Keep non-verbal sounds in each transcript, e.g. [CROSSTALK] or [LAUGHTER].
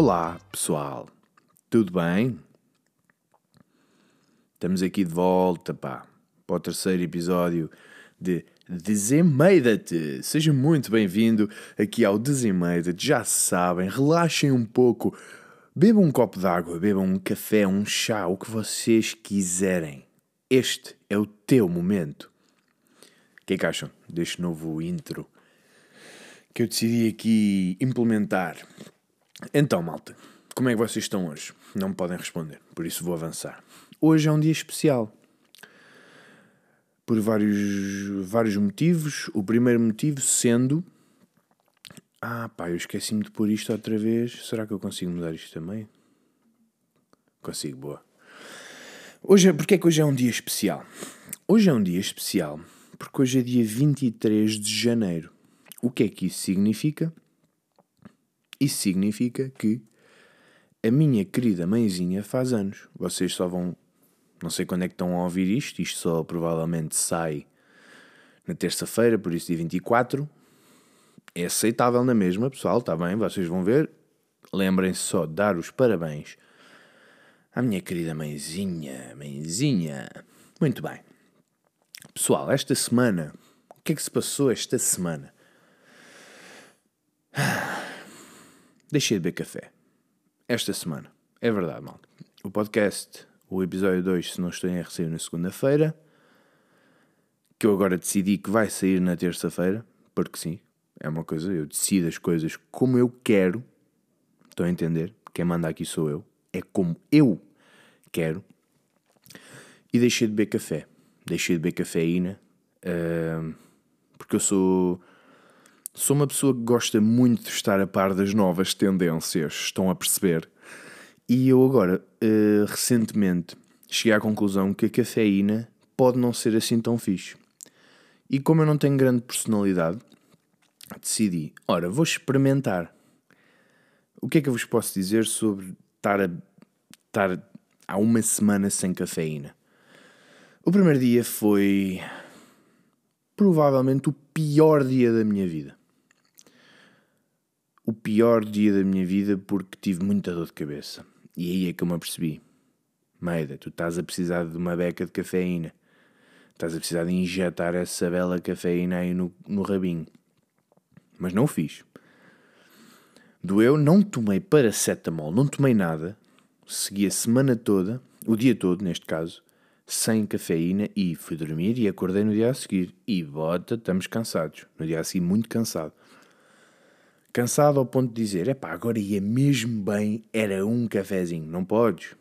Olá, pessoal. Tudo bem? Estamos aqui de volta, pá, para o terceiro episódio de Desemmeida-te. Seja muito bem-vindo aqui ao Desemmeida-te. Já sabem, relaxem um pouco, bebam um copo d'água, bebam um café, um chá, o que vocês quiserem. Este é o teu momento. O que é que acham deste novo intro que eu decidi aqui implementar? Então, malta, como é que vocês estão hoje? Não me podem responder, por isso vou avançar. Hoje é um dia especial. Por vários, vários motivos. O primeiro motivo sendo. Ah, pá, eu esqueci-me de pôr isto outra vez. Será que eu consigo mudar isto também? Consigo, boa. Hoje, porque é que hoje é um dia especial? Hoje é um dia especial porque hoje é dia 23 de janeiro. O que é que isso significa? Isso significa que a minha querida mãezinha faz anos. Vocês só vão. Não sei quando é que estão a ouvir isto. Isto só provavelmente sai na terça-feira, por isso dia 24. É aceitável na mesma, pessoal, está bem? Vocês vão ver. Lembrem-se só de dar os parabéns à minha querida mãezinha. Mãezinha. Muito bem. Pessoal, esta semana. O que é que se passou esta semana? [SIGHS] Deixei de beber café. Esta semana. É verdade, mal. O podcast, o episódio 2, se não estou em saiu na segunda-feira. Que eu agora decidi que vai sair na terça-feira. Porque sim, é uma coisa. Eu decido as coisas como eu quero. Estão a entender? Quem manda aqui sou eu. É como eu quero. E deixei de beber café. Deixei de beber cafeína. Uh, porque eu sou Sou uma pessoa que gosta muito de estar a par das novas tendências, estão a perceber? E eu agora, uh, recentemente, cheguei à conclusão que a cafeína pode não ser assim tão fixe. E como eu não tenho grande personalidade, decidi, ora, vou experimentar. O que é que eu vos posso dizer sobre estar, a, estar há uma semana sem cafeína? O primeiro dia foi provavelmente o pior dia da minha vida o pior dia da minha vida porque tive muita dor de cabeça. E aí é que eu me apercebi. Meida, tu estás a precisar de uma beca de cafeína. Estás a precisar de injetar essa bela cafeína aí no, no rabinho. Mas não o fiz. Doeu, não tomei paracetamol, não tomei nada. Segui a semana toda, o dia todo neste caso, sem cafeína e fui dormir e acordei no dia a seguir. E bota, estamos cansados. No dia a seguir, muito cansado. Cansado ao ponto de dizer: epá, agora ia mesmo bem, era um cafezinho. Não podes.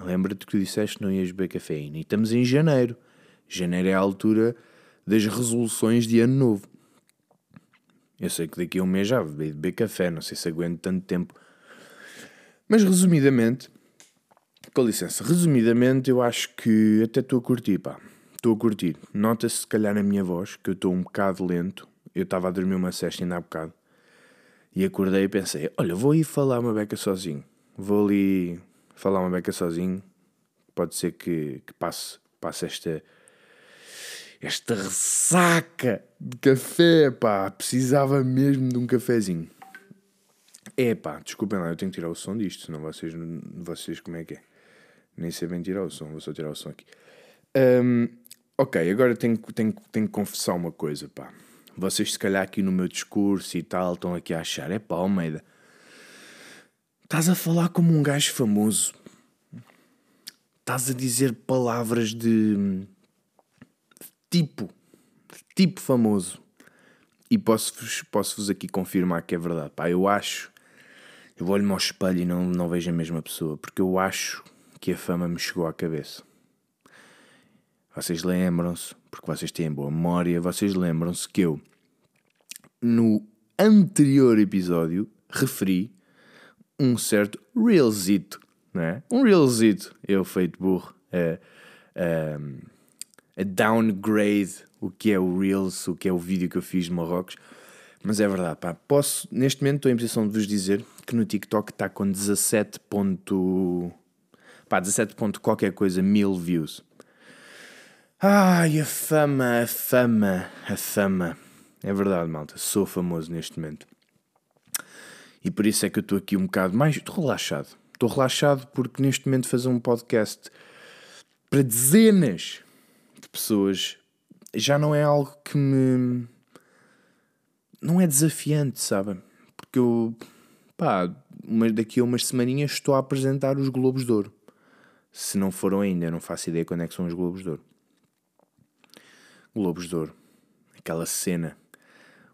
Lembra-te que disseste que não ias beber cafeína. E estamos em janeiro. Janeiro é a altura das resoluções de ano novo. Eu sei que daqui a um mês já vou beber café, não sei se aguento tanto tempo. Mas resumidamente, com licença, resumidamente eu acho que até estou a curtir, pá. Estou a curtir. Nota-se se calhar na minha voz que eu estou um bocado lento. Eu estava a dormir uma cesta ainda há bocado. E acordei e pensei: olha, vou ir falar uma beca sozinho. Vou ali falar uma beca sozinho. Pode ser que, que passe, passe esta, esta ressaca de café, pá. Precisava mesmo de um cafezinho. É pá, desculpem lá, eu tenho que tirar o som disto, senão vocês, vocês como é que é? Nem sei bem tirar o som, vou só tirar o som aqui. Um, ok, agora tenho, tenho, tenho que confessar uma coisa, pá. Vocês, se calhar, aqui no meu discurso e tal, estão aqui a achar: é pá, Almeida, estás a falar como um gajo famoso. Estás a dizer palavras de tipo, tipo famoso. E posso-vos posso aqui confirmar que é verdade. Pá, eu acho. Eu olho-me ao espelho e não, não vejo a mesma pessoa, porque eu acho que a fama me chegou à cabeça. Vocês lembram-se, porque vocês têm boa memória, vocês lembram-se que eu, no anterior episódio, referi um certo realzito, não é? Um realzito, eu feito burro, a, a, a downgrade o que é o Reels, o que é o vídeo que eu fiz de Marrocos. Mas é verdade, pá. Posso, neste momento estou em posição de vos dizer que no TikTok está com 17 ponto... Pá, 17 ponto qualquer coisa mil views. Ai, a fama, a fama, a fama. É verdade, malta. Sou famoso neste momento. E por isso é que eu estou aqui um bocado mais. Relaxado. Estou relaxado porque neste momento fazer um podcast para dezenas de pessoas já não é algo que me. Não é desafiante, sabem? Porque eu. Pá, daqui a umas semaninhas estou a apresentar os Globos de Ouro. Se não foram ainda, não faço ideia quando é que são os Globos de Ouro. Globos de Ouro. Aquela cena.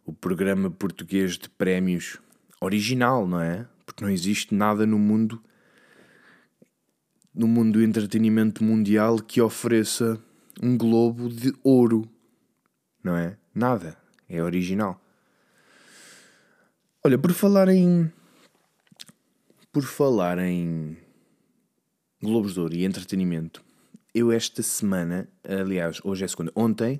O programa português de prémios original, não é? Porque não existe nada no mundo no mundo do entretenimento mundial que ofereça um globo de ouro, não é? Nada. É original. Olha, por falar em. Por falar em. Globos de Ouro e entretenimento, eu esta semana, aliás, hoje é segunda, ontem,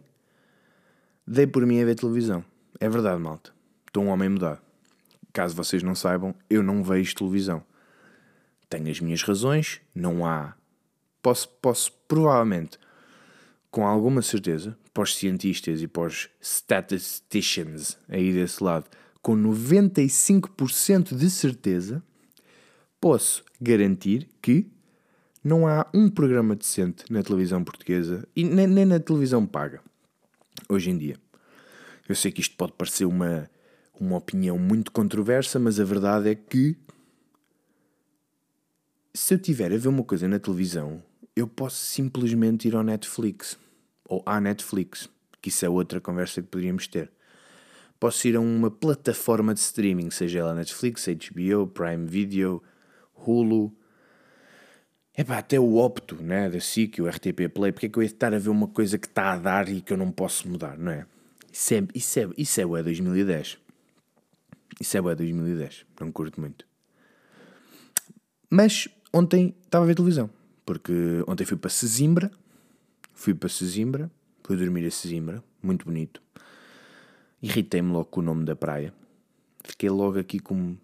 dei por mim a ver televisão. É verdade, malta. Estou um homem mudado. Caso vocês não saibam, eu não vejo televisão. Tenho as minhas razões, não há. Posso, posso provavelmente, com alguma certeza, para os cientistas e para os statisticians aí desse lado, com 95% de certeza, posso garantir que não há um programa decente na televisão portuguesa e nem, nem na televisão paga hoje em dia. Eu sei que isto pode parecer uma, uma opinião muito controversa, mas a verdade é que se eu tiver a ver uma coisa na televisão, eu posso simplesmente ir ao Netflix ou à Netflix, que isso é outra conversa que poderíamos ter. Posso ir a uma plataforma de streaming, seja ela Netflix, HBO, Prime Video, Hulu. Epá, até o Opto, né, da SIC, o RTP Play, porque é que eu ia estar a ver uma coisa que está a dar e que eu não posso mudar, não é? Isso é, isso é, isso é o 2010. Isso é o 2010, não curto muito. Mas ontem estava a ver televisão, porque ontem fui para Sesimbra, fui para Sesimbra, fui dormir a Sesimbra, muito bonito. Irritei-me logo com o nome da praia. Fiquei logo aqui com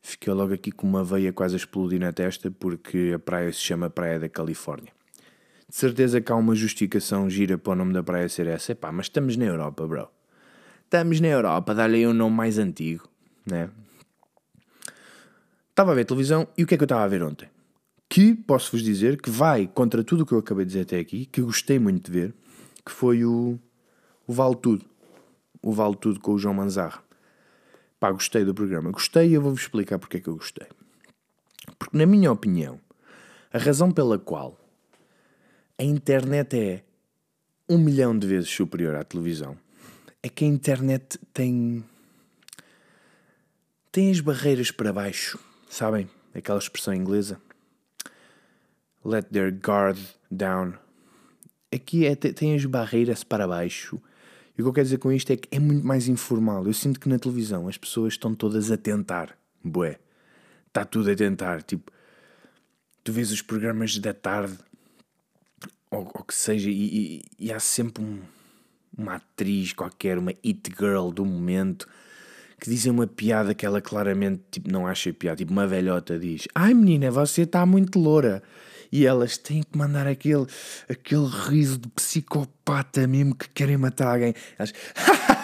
fiquei logo aqui com uma veia quase a explodir na testa porque a praia se chama Praia da Califórnia. De certeza que há uma justificação gira para o nome da praia ser essa. Epá, mas estamos na Europa, bro. Estamos na Europa, dá-lhe aí um nome mais antigo, né? Estava a ver televisão e o que é que eu estava a ver ontem? Que posso-vos dizer que vai contra tudo o que eu acabei de dizer até aqui, que gostei muito de ver, que foi o, o Vale Tudo. O Vale Tudo com o João Manzarra. Pá, gostei do programa. Gostei e eu vou-vos explicar porque é que eu gostei. Porque, na minha opinião, a razão pela qual a internet é um milhão de vezes superior à televisão é que a internet tem. tem as barreiras para baixo Sabem? Aquela expressão inglesa. Let their guard down. Aqui é, tem as barreiras para baixo. E o que eu quero dizer com isto é que é muito mais informal. Eu sinto que na televisão as pessoas estão todas a tentar. Bué. Está tudo a tentar. Tipo, tu vês os programas da tarde, ou, ou que seja, e, e, e há sempre um, uma atriz qualquer, uma it girl do momento que dizem uma piada que ela claramente tipo, não acha piada. Tipo, uma velhota diz: Ai menina, você está muito loura. E elas têm que mandar aquele, aquele riso de psicopata mesmo que querem matar alguém. Elas.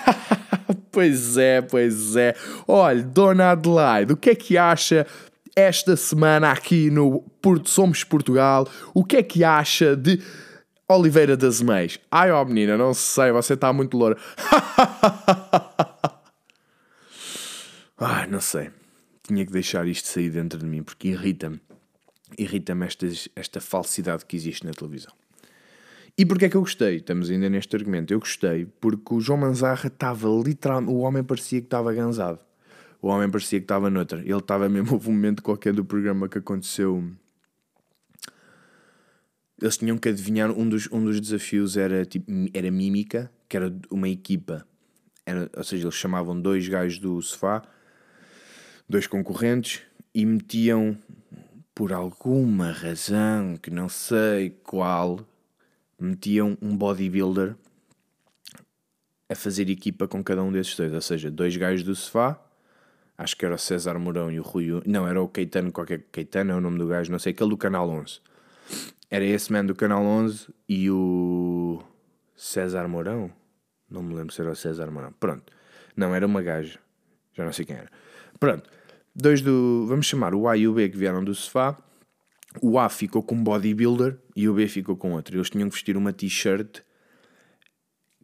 [LAUGHS] pois é, pois é. Olha, Dona Adelaide, o que é que acha esta semana aqui no Porto Somos Portugal? O que é que acha de Oliveira das Meias? Ai, ó oh, menina, não sei, você está muito loura. [LAUGHS] Ah, não sei. Tinha que deixar isto sair dentro de mim porque irrita-me. Irrita-me esta falsidade que existe na televisão. E porquê é que eu gostei? Estamos ainda neste argumento. Eu gostei porque o João Manzarra estava literalmente. O homem parecia que estava gansado. O homem parecia que estava noutra. Ele estava mesmo. Houve um momento qualquer do programa que aconteceu. Eles tinham que adivinhar. Um dos, um dos desafios era, tipo, era mímica, que era uma equipa. Era, ou seja, eles chamavam dois gajos do sofá dois concorrentes e metiam, por alguma razão que não sei qual, metiam um bodybuilder a fazer equipa com cada um desses dois. Ou seja, dois gajos do sofá, acho que era o César Mourão e o Rui. Não, era o Caetano, qualquer Caetano é o nome do gajo, não sei, aquele do Canal 11. Era esse man do Canal 11 e o César Mourão. Não me lembro se era o César Mourão. Pronto. Não, era uma gaja. Já não sei quem era. Pronto. Dois do. Vamos chamar o A e o B que vieram do sofá. O A ficou com um bodybuilder e o B ficou com outro. Eles tinham que vestir uma t-shirt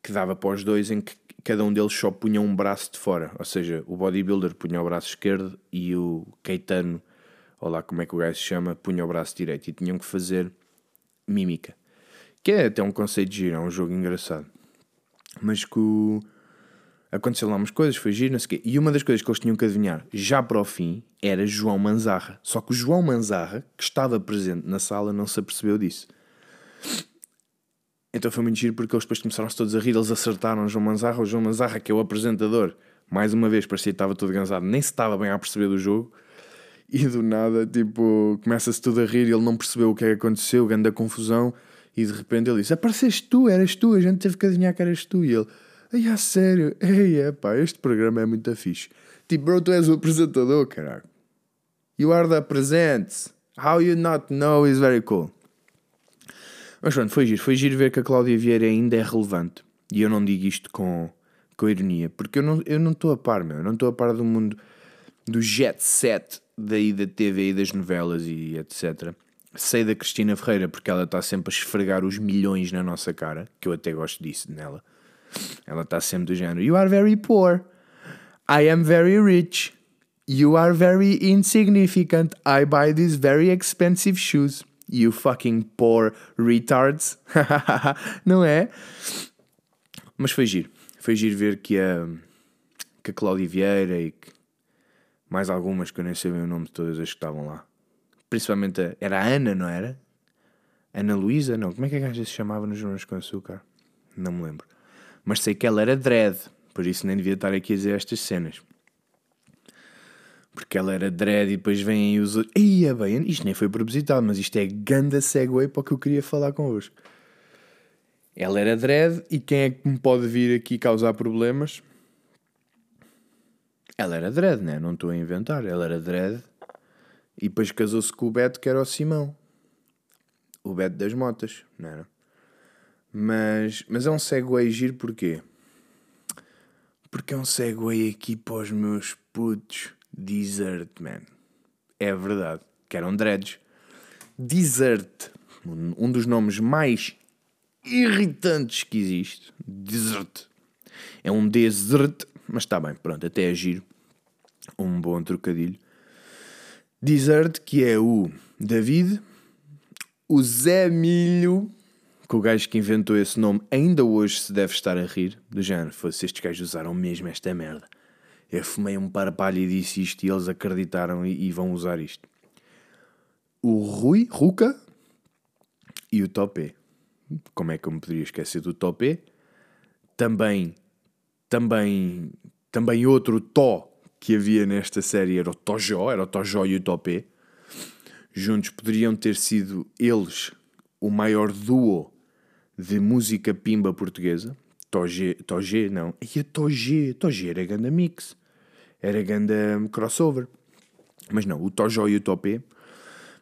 que dava para os dois em que cada um deles só punha um braço de fora. Ou seja, o bodybuilder punha o braço esquerdo e o Caetano, ou lá como é que o gajo se chama, punha o braço direito. E tinham que fazer mímica. Que é até um conceito de giro, é um jogo engraçado. Mas que o... aconteceu lá umas coisas, foi giro, não sei o quê. E uma das coisas que eles tinham que adivinhar, já para o fim, era João Manzarra. Só que o João Manzarra, que estava presente na sala, não se apercebeu disso. Então foi muito giro porque eles depois começaram-se todos a rir, eles acertaram o João Manzarra, o João Manzarra, que é o apresentador, mais uma vez parecia que estava todo cansado, nem se estava bem a perceber do jogo, e do nada, tipo, começa-se tudo a rir, ele não percebeu o que é que aconteceu, grande confusão, e de repente ele disse: Apareceste tu, eras tu, a gente teve que adivinhar que eras tu, e ele, ai, a sério, ei, é pá, este programa é muito fixe. Tipo, bro, tu és o apresentador, caralho. You are the present. How you not know is very cool. Mas pronto, foi giro. Foi giro ver que a Cláudia Vieira ainda é relevante. E eu não digo isto com, com ironia, porque eu não estou eu não a par, meu. Eu não estou a par do mundo do jet set daí da TV e das novelas e etc. Sei da Cristina Ferreira porque ela está sempre a esfregar os milhões na nossa cara, que eu até gosto disso nela. Ela está sempre do género: You are very poor. I am very rich. You are very insignificant. I buy these very expensive shoes. You fucking poor retards. [LAUGHS] Não é? Mas foi giro. Foi giro ver que a, que a Cláudia Vieira e que mais algumas que eu nem sabia o nome de todas as que estavam lá. Principalmente a, era a Ana, não era? Ana Luísa? Não, como é que a gaja se chamava nos Jornais com Açúcar? Não me lembro. Mas sei que ela era dread, por isso nem devia estar aqui a dizer estas cenas. Porque ela era dread e depois vêm os outros. Ia bem, isto nem foi propositado, mas isto é ganda segue para o que eu queria falar convosco. Ela era dread e quem é que me pode vir aqui causar problemas? Ela era dread, né? Não estou a inventar. Ela era dread e depois casou-se com o Beto, que era o Simão. O Beto das Motas, não era? Mas, mas é um segue giro porquê? Porque é um segue aqui para os meus putos Desert, man. É verdade. Que eram dreads. Desert. Um dos nomes mais irritantes que existe. Desert. É um desert, mas está bem, pronto, até é giro. Um bom trocadilho. Desert, que é o David, o Zé Milho, que o gajo que inventou esse nome ainda hoje se deve estar a rir, do género, fosse estes gajos usaram mesmo esta merda eu fumei um parapalho e disse isto e eles acreditaram e, e, vão usar isto. O Rui, Ruca e o Topé. Como é que eu me poderia esquecer do Topé? Também, também, também outro Tó que havia nesta série era o Tojó, era o Tojó e o Topé. Juntos poderiam ter sido eles o maior duo de música pimba portuguesa. Toge, Toge não. E a Toge, Toge era ganda mix. Era ganda crossover. Mas não, o Tojo e o Topé.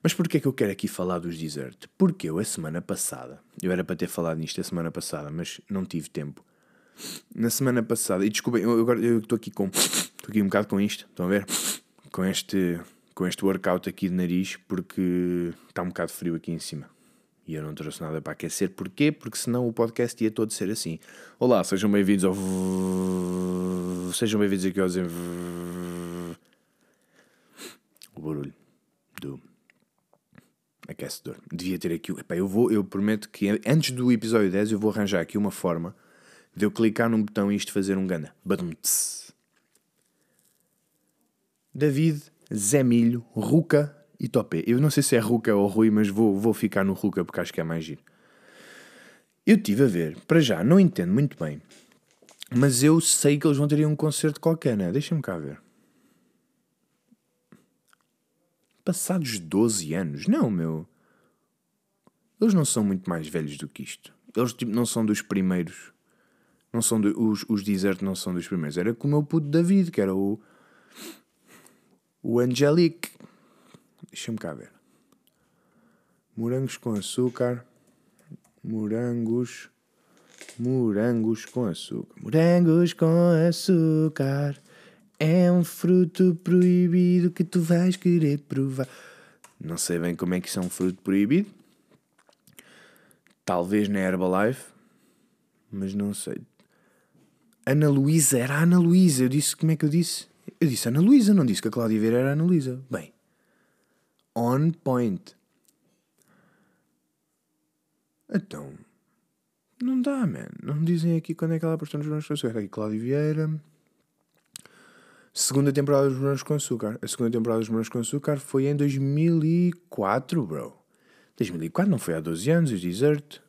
Mas porquê é que eu quero aqui falar dos Desert? Porque eu, a semana passada, eu era para ter falado nisto a semana passada, mas não tive tempo. Na semana passada, e desculpem, eu agora eu estou aqui com. Estou aqui um bocado com isto, estão a ver? Com este, com este workout aqui de nariz, porque está um bocado frio aqui em cima. E eu não trouxe nada para aquecer. Porquê? Porque senão o podcast ia todo ser assim. Olá, sejam bem-vindos ao. Sejam bem-vindos aqui ao. O barulho do aquecedor. Devia ter aqui. Epá, eu, vou, eu prometo que antes do episódio 10 eu vou arranjar aqui uma forma de eu clicar num botão e isto fazer um gana. David, Zé Milho, Ruca e Topé. Eu não sei se é Ruka ou Rui, mas vou, vou ficar no Ruka porque acho que é mais giro. Eu estive a ver, para já, não entendo muito bem, mas eu sei que eles vão ter um concerto qualquer, né? Deixa-me cá ver. Passados 12 anos? Não, meu. Eles não são muito mais velhos do que isto. Eles tipo, não são dos primeiros. Não são do, os, os Desert não são dos primeiros. Era com o meu puto David, que era o. O Angelique. Deixa-me cá ver. Morangos com açúcar. Morangos. Morangos com açúcar. Morangos com açúcar. É um fruto proibido que tu vais querer provar. Não sei bem como é que isso é um fruto proibido. Talvez na Herbalife, mas não sei. Ana Luísa, era Ana Luísa. Eu disse, como é que eu disse? Eu disse Ana Luísa, não disse que a Cláudia Vieira era Ana Luísa. Bem, on point. Então, não dá, man. Não dizem aqui quando é que ela apareceu nos Morangos com Açúcar. Aqui, Cláudia Vieira. Segunda temporada dos Morangos com Açúcar. A segunda temporada dos Morangos com Açúcar foi em 2004, bro. 2004 não foi há 12 anos, os Desert.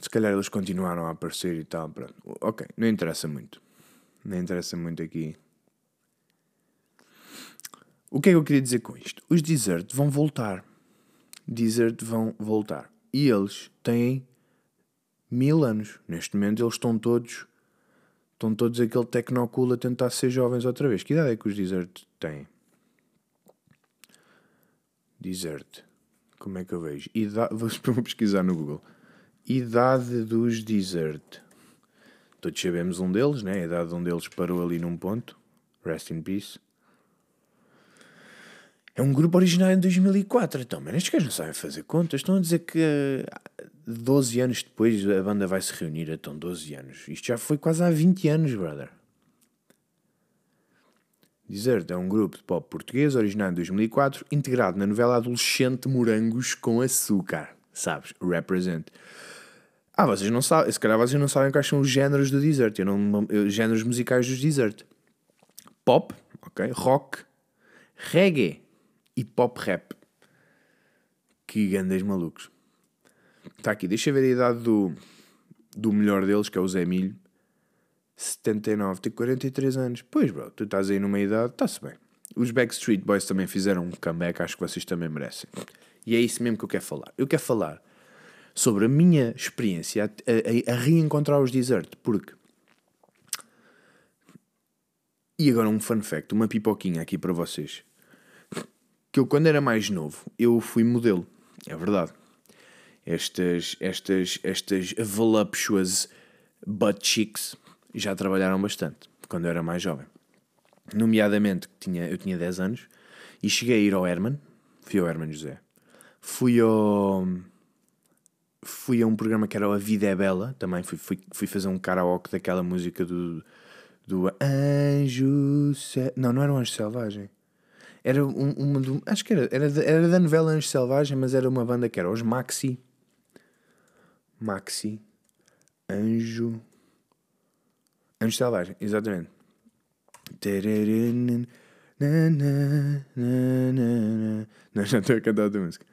Se calhar eles continuaram a aparecer e tal. Pronto. Ok, não interessa muito. Não interessa muito aqui. O que é que eu queria dizer com isto? Os Desert vão voltar. Desert vão voltar. E eles têm mil anos. Neste momento eles estão todos. Estão todos aquele tecnocool a tentar ser jovens outra vez. Que idade é que os Desert têm? Desert. Como é que eu vejo? Idade, [LAUGHS] vou pesquisar no Google. Idade dos Desert. Todos sabemos um deles, né? A idade de um deles parou ali num ponto. Rest in peace. É um grupo original em 2004. Então, mas estes gajos não sabem fazer contas. Estão a dizer que 12 eh, anos depois a banda vai se reunir. Então, 12 anos. Isto já foi quase há 20 anos, brother. Desert é um grupo de pop português originado em 2004, integrado na novela adolescente Morangos com Açúcar. Sabes? Represent. Ah, vocês não sabem. Se calhar vocês não sabem quais são os géneros do Desert. Eu não, eu, géneros musicais dos Desert. Pop, ok? Rock, reggae, e pop rap. Que grandes malucos. Está aqui, deixa ver a idade do, do melhor deles, que é o Zé Milho. 79, tem 43 anos. Pois, bro, tu estás aí numa idade, está-se bem. Os Backstreet Boys também fizeram um comeback, acho que vocês também merecem. E é isso mesmo que eu quero falar. Eu quero falar sobre a minha experiência a, a, a reencontrar os Desert, porque. E agora um fun fact, uma pipoquinha aqui para vocês que eu, quando era mais novo, eu fui modelo. É verdade. Estas, estas, estas voluptuous butt cheeks já trabalharam bastante quando eu era mais jovem. Nomeadamente, tinha, eu tinha 10 anos e cheguei a ir ao Herman. Fui ao Herman José. Fui ao. Fui a um programa que era A Vida é Bela. Também fui, fui, fui fazer um karaoke daquela música do. Do Anjo. Não, não era o Anjo Selvagem. Era um, uma do, acho que era, era, era da novela Anjo Selvagem, mas era uma banda que era os Maxi. Maxi. Anjo. Anjo Selvagem, exatamente. Não, já estou a cantar outra música.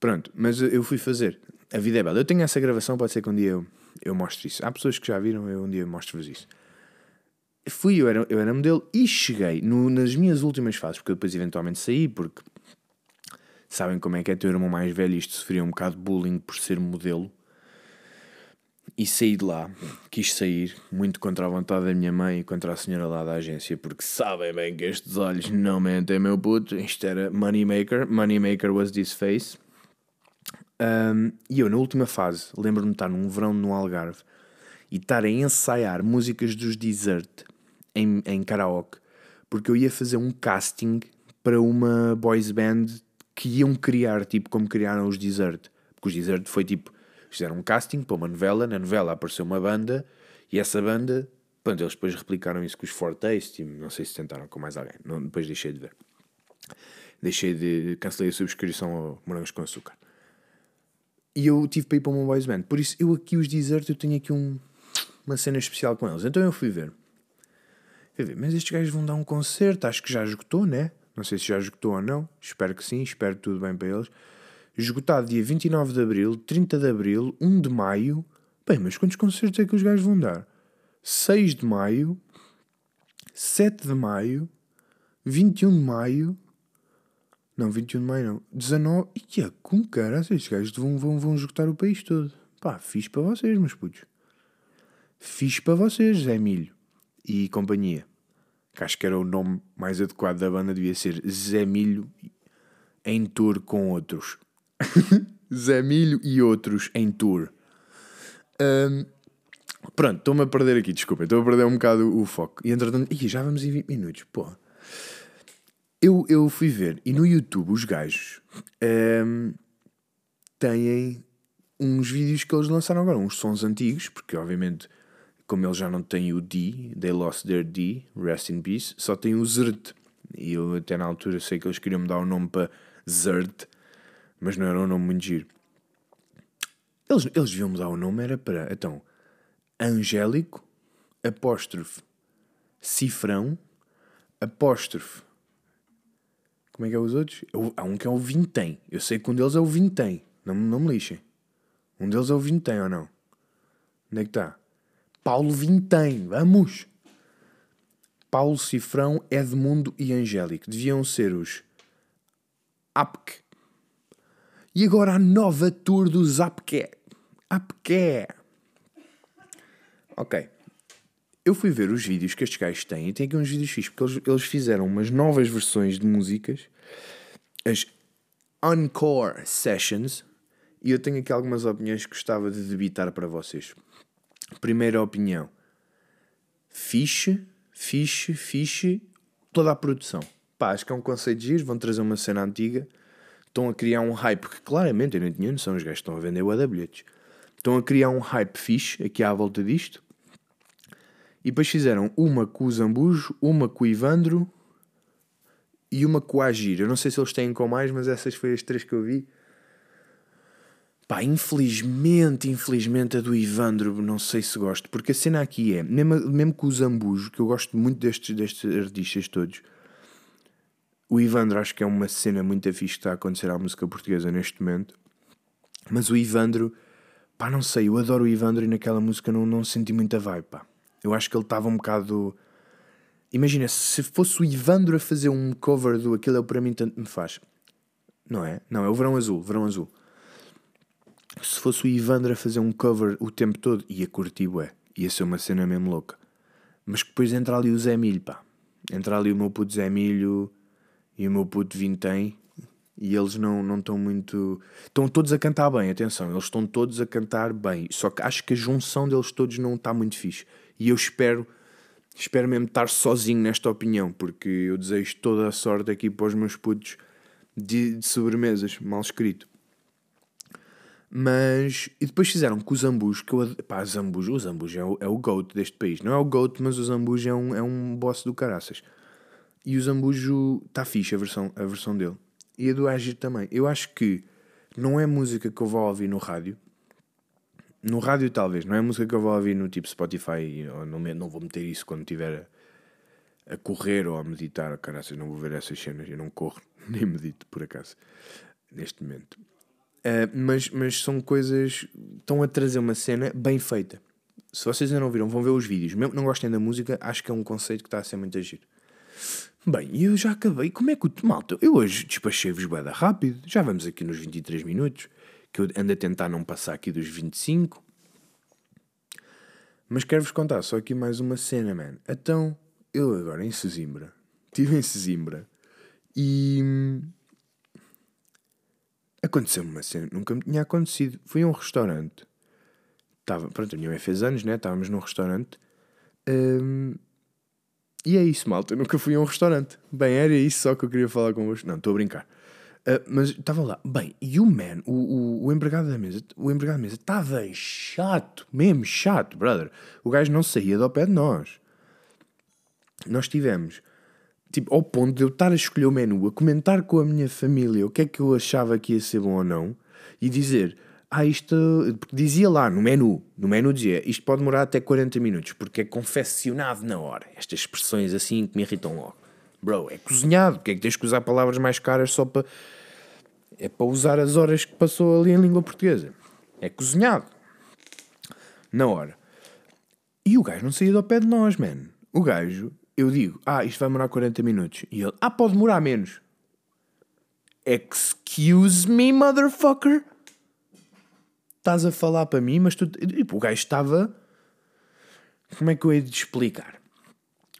Pronto, mas eu fui fazer. A vida é bela. Eu tenho essa gravação, pode ser que um dia eu, eu mostre isso. Há pessoas que já viram, eu um dia mostro-vos isso fui, eu era, eu era modelo e cheguei no, nas minhas últimas fases, porque eu depois eventualmente saí, porque sabem como é que é ter irmão mais velho, isto sofria um bocado de bullying por ser modelo. E saí de lá, quis sair, muito contra a vontade da minha mãe e contra a senhora lá da agência, porque sabem bem que estes olhos não mentem, meu puto. Isto era Moneymaker, Moneymaker was this face. Um, e eu, na última fase, lembro-me de estar num verão no Algarve e estar a ensaiar músicas dos Desert em, em karaoke, porque eu ia fazer um casting para uma boys band que iam criar, tipo como criaram os Desert. Porque os Desert foi tipo, fizeram um casting para uma novela, na novela apareceu uma banda e essa banda, pronto, eles depois replicaram isso com os Fortaste, não sei se tentaram com mais alguém, não, depois deixei de ver. Deixei de. cancelei a subscrição ao Morangos com Açúcar. E eu tive para ir para uma boys band. Por isso, eu aqui, os Desert, eu tenho aqui um, uma cena especial com eles. Então eu fui ver. Ver, mas estes gajos vão dar um concerto, acho que já esgotou, né? Não sei se já esgotou ou não, espero que sim, espero tudo bem para eles. Esgotado dia 29 de Abril, 30 de Abril, 1 de Maio. Bem, mas quantos concertos é que os gajos vão dar? 6 de Maio, 7 de Maio, 21 de Maio. Não, 21 de Maio não. 19. E que é com cara, estes gajos vão, vão, vão esgotar o país todo. Pá, fiz para vocês, meus putos. Fiz para vocês, Zé Milho e companhia. Que acho que era o nome mais adequado da banda, devia ser Zé Milho em tour com outros. [LAUGHS] Zé Milho e outros em tour. Um, Pronto, estou-me a perder aqui, desculpa. Estou a perder um bocado o foco. E entretanto, ih, já vamos em 20 minutos, pô. Eu, eu fui ver, e no YouTube os gajos ehm, têm uns vídeos que eles lançaram agora, uns sons antigos, porque obviamente, como eles já não têm o D, they lost their D, rest in peace, só têm o Zert. E eu até na altura sei que eles queriam me dar o nome para Zert, mas não era um nome muito giro. Eles, eles deviam mudar o nome, era para, então, Angélico, apóstrofe, Cifrão, apóstrofe. Como é que é os outros? Eu, há um que é o Vintém. Eu sei que um deles é o Vintém. Não, não me lixem. Um deles é o Vintém ou não? Onde é que está? Paulo Vintém. Vamos! Paulo Cifrão, Edmundo e Angélico. Deviam ser os APK. E agora a nova tour dos APK. APK. Ok. Eu fui ver os vídeos que estes gajos têm e tem aqui uns vídeos fixos, porque eles, eles fizeram umas novas versões de músicas, as Encore Sessions, e eu tenho aqui algumas opiniões que gostava de debitar para vocês. Primeira opinião: fixe, fixe, fixe, toda a produção. Pá, acho que é um conceito de giro, vão trazer uma cena antiga, estão a criar um hype, que claramente eu não tinha noção, os gajos estão a vender o bilhetes. Estão a criar um hype fixe aqui à volta disto. E depois fizeram uma com o Zambujo, uma com o Ivandro e uma com o Agir. Eu não sei se eles têm com mais, mas essas foram as três que eu vi. Pá, infelizmente, infelizmente a do Ivandro não sei se gosto, porque a cena aqui é, mesmo, mesmo com o Zambujo, que eu gosto muito destes, destes artistas todos, o Ivandro acho que é uma cena muito fixe que está a acontecer à música portuguesa neste momento, mas o Ivandro, pá, não sei, eu adoro o Ivandro e naquela música não, não senti muita vibe, pá. Eu acho que ele estava um bocado. Imagina, se fosse o Ivandro a fazer um cover do Aquilo é para mim tanto me faz. Não é? Não, é o Verão Azul, Verão Azul. Se fosse o Ivandro a fazer um cover o tempo todo, ia curtir, ué. Ia ser uma cena mesmo louca. Mas depois entra ali o Zé Milho, pá. Entra ali o meu puto Zé Milho e o meu puto Vintém e eles não não estão muito. Estão todos a cantar bem, atenção, eles estão todos a cantar bem. Só que acho que a junção deles todos não está muito fixe. E eu espero, espero mesmo estar sozinho nesta opinião, porque eu desejo toda a sorte aqui para os meus putos de, de sobremesas, mal escrito. Mas. E depois fizeram com o Zambujo, que eu. Pá, Zambujo, o Zambujo é o, é o GOAT deste país. Não é o GOAT, mas o Zambujo é um, é um boss do caraças. E o Zambujo está fixe a versão, a versão dele. E a do Agir também. Eu acho que não é música que eu vou ouvir no rádio, no rádio, talvez. Não é música que eu vou ouvir no tipo Spotify. Não, não vou meter isso quando estiver a, a, correr ou a meditar. Caraças, não vou ver essas cenas. Eu não corro, [LAUGHS] nem medito, por acaso, neste momento. Uh, mas, mas são coisas. Estão a trazer uma cena bem feita. Se vocês ainda não viram, vão ver os vídeos. Mesmo que não gostem da música, acho que é um conceito que está a ser muito agir. Bem, eu já acabei. Como é que o. Malta, eu hoje despachei-vos bem rápido. Já vamos aqui nos 23 minutos que eu ando a tentar não passar aqui dos 25. Mas quero-vos contar só aqui mais uma cena, man. Então, eu agora em Sesimbra, estive em Sesimbra e. Aconteceu-me uma cena, nunca me tinha acontecido. Fui a um restaurante. Estava, pronto, a minha mãe fez anos, né? Estávamos num restaurante. Um, e é isso, malta. Eu nunca fui a um restaurante. Bem, era isso só que eu queria falar convosco. Não, estou a brincar. Uh, mas estava lá, bem, e o man, o, o, o, empregado da mesa, o empregado da mesa estava chato, mesmo chato, brother. O gajo não saía do pé de nós. Nós tivemos, tipo, ao ponto de eu estar a escolher o menu, a comentar com a minha família o que é que eu achava que ia ser bom ou não, e dizer, ah, isto, porque dizia lá no menu, no menu dizia, isto pode demorar até 40 minutos, porque é confeccionado na hora. Estas expressões assim que me irritam logo. Bro, é cozinhado. Porque é que tens que usar palavras mais caras só para. É para usar as horas que passou ali em língua portuguesa. É cozinhado. Na hora. E o gajo não saía do pé de nós, man. O gajo, eu digo, ah, isto vai demorar 40 minutos. E ele, ah, pode demorar menos. Excuse me, motherfucker. Estás a falar para mim, mas tu. Tipo, o gajo estava. Como é que eu hei de explicar?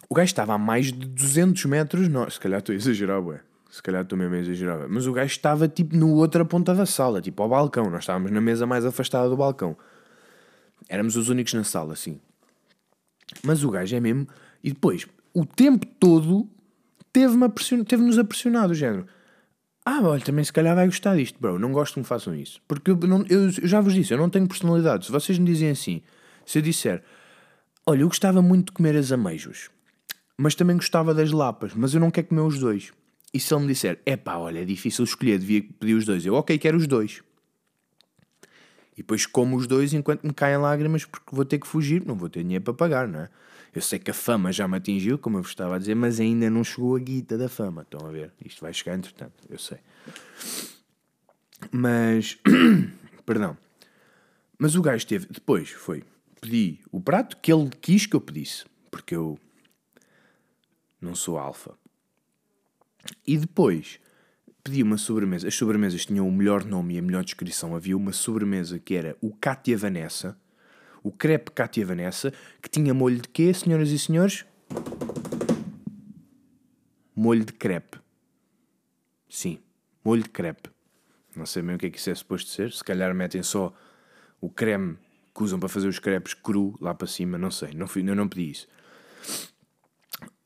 O gajo estava a mais de 200 metros. Não, se calhar estou a exagerar, ué. Se calhar estou mesmo a exagerar. Mas o gajo estava tipo no outra ponta da sala, tipo ao balcão. Nós estávamos na mesa mais afastada do balcão. Éramos os únicos na sala, assim. Mas o gajo é mesmo. E depois, o tempo todo, teve-me a pression... teve-nos a pressionar do género. Ah, olha, também se calhar vai gostar disto, bro. Não gosto que me façam isso. Porque eu, não, eu, eu já vos disse, eu não tenho personalidade. Se vocês me dizem assim, se eu disser, olha, eu gostava muito de comer as ameijos, mas também gostava das lapas, mas eu não quero comer os dois. E se ele me disser, é pá, olha, é difícil escolher, devia pedir os dois. Eu, ok, quero os dois. E depois como os dois enquanto me caem lágrimas porque vou ter que fugir, não vou ter dinheiro para pagar, não é? Eu sei que a fama já me atingiu, como eu vos estava a dizer, mas ainda não chegou a guita da fama. Estão a ver? Isto vai chegar entretanto, eu sei. Mas. [CLEARS THROAT] Perdão. Mas o gajo teve. Depois foi. Pedi o prato que ele quis que eu pedisse. Porque eu. Não sou alfa. E depois pedi uma sobremesa. As sobremesas tinham o melhor nome e a melhor descrição. Havia uma sobremesa que era o Cátia Vanessa o crepe Cátia Vanessa, que tinha molho de quê, senhoras e senhores? Molho de crepe. Sim, molho de crepe. Não sei bem o que é que isso é suposto ser. Se calhar metem só o creme que usam para fazer os crepes cru lá para cima. Não sei, não fui, eu não pedi isso.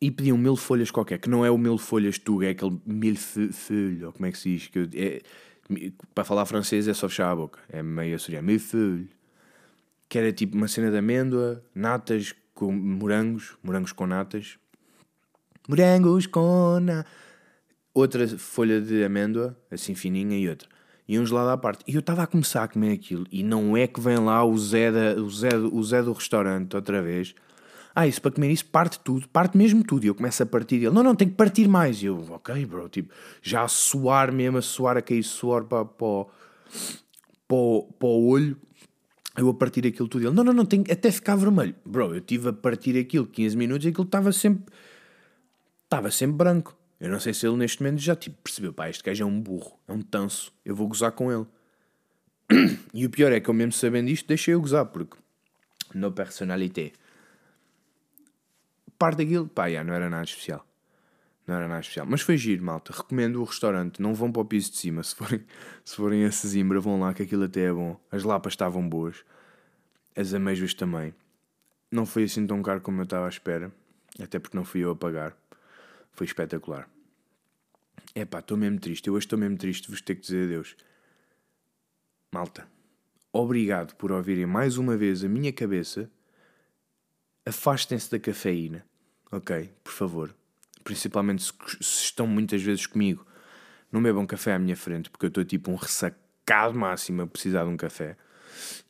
E pedi um mil folhas qualquer, que não é o mil folhas tuga, é aquele mil folhas, ou como é que se diz? Que é, para falar francês é só fechar a boca. É meio açoriano. Mil folhas que era tipo uma cena de amêndoa, natas com morangos, morangos com natas, morangos com na... outra folha de amêndoa, assim fininha, e outra. E um gelado à parte. E eu estava a começar a comer aquilo, e não é que vem lá o Zé, da, o Zé, o Zé do restaurante outra vez. Ah, isso para comer isso parte tudo, parte mesmo tudo. E eu começo a partir. Ele, não, não, tem que partir mais. E eu, ok, bro, tipo, já a suar mesmo, a suar, a cair suor para, para, para, para o olho eu a partir aquilo tudo. Ele, não, não, não, tem até ficar vermelho. Bro, eu tive a partir aquilo 15 minutos e aquilo estava sempre. Estava sempre branco. Eu não sei se ele neste momento já tipo, percebeu, pá, este gajo é um burro, é um tanso, eu vou gozar com ele. E o pior é que eu mesmo sabendo isto, deixei-o gozar, porque no personalité. Parte daquilo, pá, já, não era nada especial. Não era nada especial. Mas foi giro, malta. Recomendo o restaurante. Não vão para o piso de cima. [LAUGHS] Se forem, se forem a Sesimbra, vão lá que aquilo até é bom. As lapas estavam boas. As amêijoas também. Não foi assim tão caro como eu estava à espera. Até porque não fui eu a pagar. Foi espetacular. É pá, estou mesmo triste. Eu hoje estou mesmo triste de vos ter que dizer adeus. Malta, obrigado por ouvirem mais uma vez a minha cabeça. Afastem-se da cafeína. Ok? Por favor principalmente se, se estão muitas vezes comigo, não bebam café à minha frente, porque eu estou tipo um ressacado máximo a precisar de um café.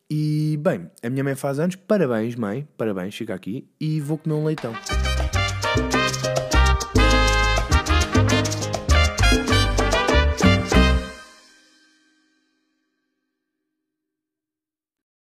E bem, a minha mãe faz anos, parabéns, mãe, parabéns, chega aqui e vou comer um leitão.